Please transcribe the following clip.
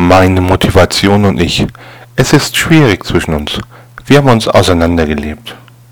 Meine Motivation und ich. Es ist schwierig zwischen uns. Wir haben uns auseinandergelebt.